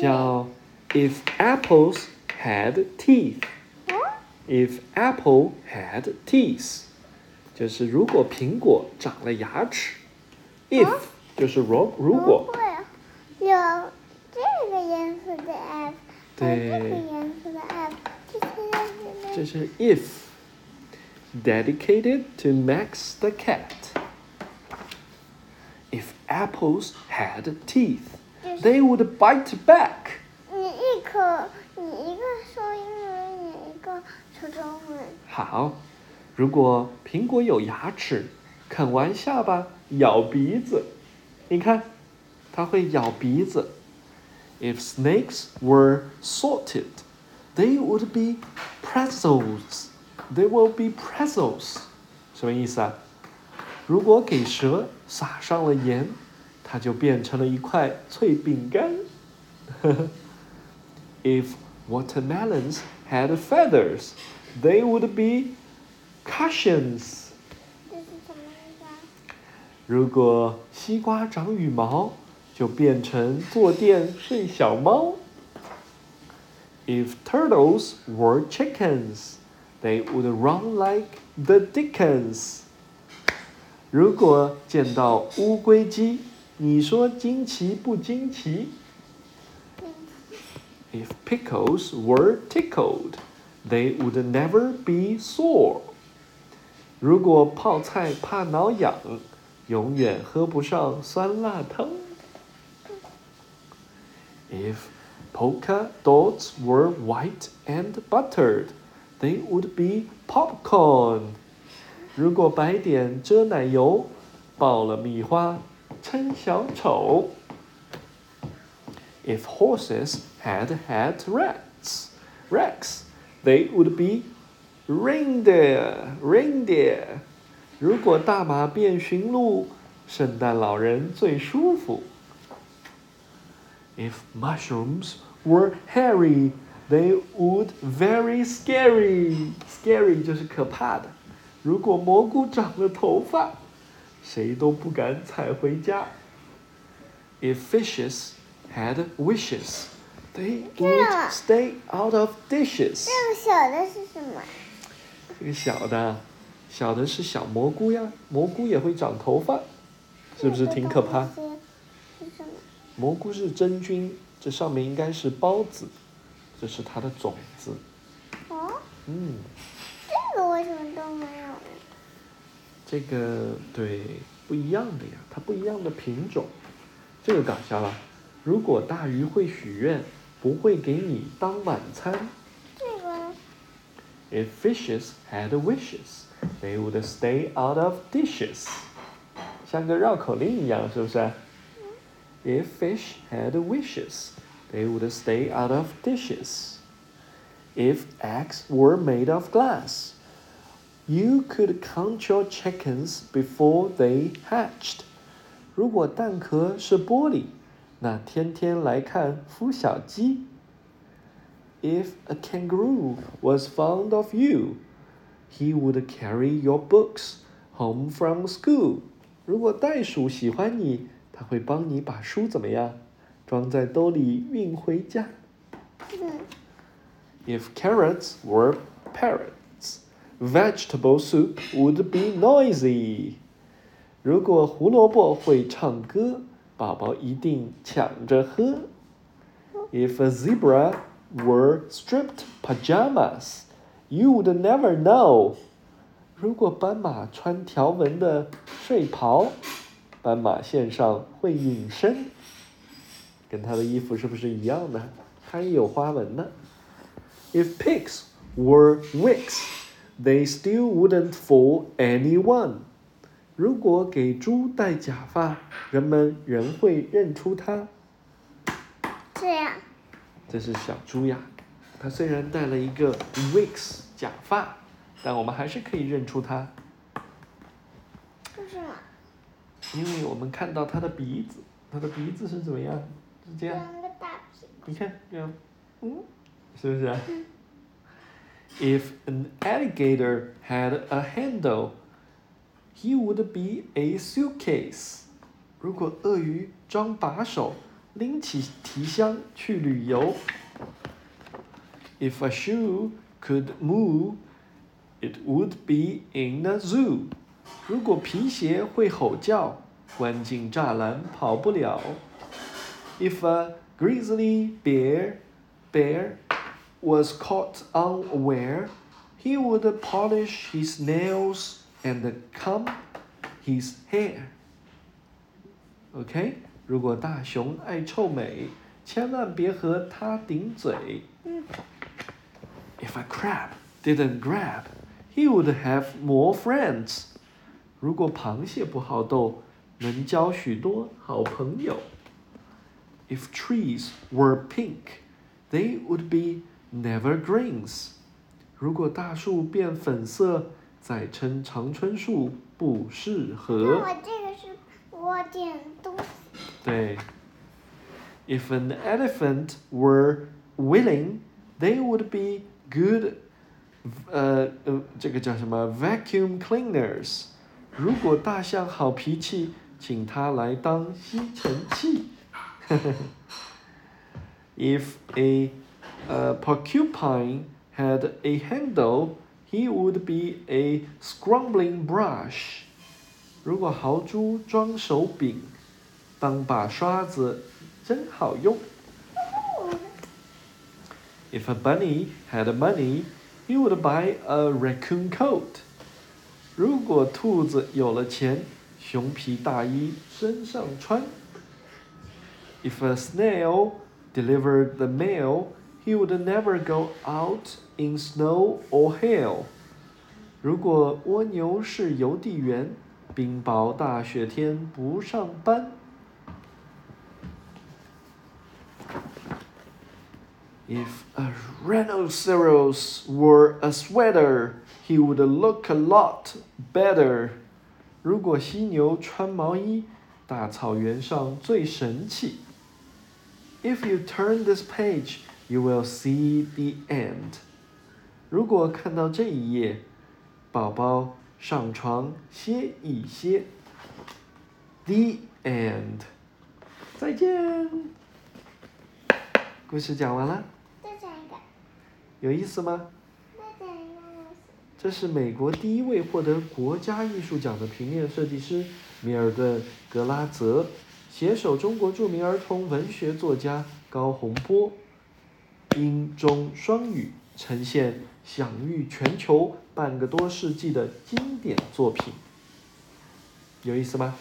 叫 If apples had teeth。If apple had teeth，就是如果苹果长了牙齿。If 就是如如果。有这个颜色的 F，对，这个颜色的 F，这是 if dedicated to Max the cat. If apples had teeth, They would bite back. 你一口，你一个说英文，你一个说中文。好，如果苹果有牙齿，啃完下巴咬鼻子，你看，它会咬鼻子。If snakes were salted, they would be pretzels. They will be pretzels. 什么意思啊？如果给蛇撒上了盐，它就变成了一块脆饼干。If watermelons had feathers, they would be cushions. 这是什么意思啊？如果西瓜长羽毛，就变成坐垫睡小猫。If turtles were chickens, they would run like the dickens. 如果见到乌龟鸡，你说惊奇不惊奇？If pickles were tickled, they would never be sore. 如果泡菜怕挠痒，永远喝不上酸辣汤。If polka dots were white and buttered, they would be popcorn. 如果白点遮奶油，爆了米花 称小丑。If horses had had rats, rats, they would be reindeer, reindeer. 如果大马变驯鹿，圣诞老人最舒服。If mushrooms were hairy, they would very scary. Scary 就是可怕的。如果蘑菇长了头发， 谁都不敢采回家。If fishes had wishes, they would stay out of dishes. 这个小的是什么？这个小的，小的是小蘑菇呀，蘑菇也会长头发，是不是挺可怕？是什么？蘑菇是真菌，这上面应该是孢子，这是它的种子。哦，嗯，这个为什么都没有呢？这个对不一样的呀，它不一样的品种。这个搞笑了，如果大鱼会许愿，不会给你当晚餐。这个？If fishes had wishes, they would stay out of dishes。像个绕口令一样，是不是？If fish had wishes, they would stay out of dishes. If eggs were made of glass, you could count your chickens before they hatched. 如果蛋壳是玻璃，那天天来看孵小鸡。If a kangaroo was fond of you, he would carry your books home from school. 如果袋鼠喜欢你，它会帮你把书怎么样，装在兜里运回家。嗯， If carrots were parrots, Vegetable soup would be noisy. 如果胡萝卜会唱歌，宝宝一定抢着喝。If a zebra were stripped pajamas, you would never know. 如果斑马穿条纹的睡袍，斑马线上会隐身，跟它的衣服是不是一样的？还有花纹呢。If pigs were wigs, they still wouldn't fool anyone. 如果给猪戴假发，人们仍会认出它。这样。这是小猪呀，它虽然戴了一个 wigs 假发，但我们还是可以认出它，为什么？因为我们看到它的鼻子，它的鼻子是怎么样？是这样。你看这样，嗯，是不是啊 ？If an alligator had a handle, he would be a suitcase. 如果鳄鱼装把手， 拎起提箱去旅游。If a shoe could move, it would be in the zoo. 如果皮鞋会吼叫，关进栅栏跑不了。If a grizzly bear bear was caught unaware, he would polish his nails and comb his hair. OK，如果大熊爱臭美，千万别和它顶嘴。If a crab didn't grab, he would have more friends. 如果螃蟹不好斗，能交许多好朋友。If trees were pink, they would be nevergreens. 如果大树变粉色，再称常春树不适合。那我这个是我点东西。对。If an elephant were willing, they would be good. 呃呃，这个叫什么？Vacuum cleaners. 如果大象好脾气，请它来当吸尘器。If a uh, porcupine had a handle, he would be a scrambling brush. 如果豪猪装手柄，当把刷子真好用。If a bunny had money, he would buy a raccoon coat. 如果兔子有了钱，熊皮大衣身上穿。If a snail delivered the mail, he would never go out in snow or hail. 如果蜗牛是邮递员，冰雹大雪天不上班。If a rhinoceros wore a sweater, he would look a lot better. 如果犀牛穿毛衣，大草原上最神气。If you turn this page, You will see the end. 如果看到这一页，宝宝上床歇一歇。The end. 再见。故事讲完了，再讲一个，有意思吗？这是美国第一位获得国家艺术奖的平面设计师米尔顿·格拉泽，携手中国著名儿童文学作家高洪波，英中双语呈现享誉全球半个多世纪的经典作品。有意思吗？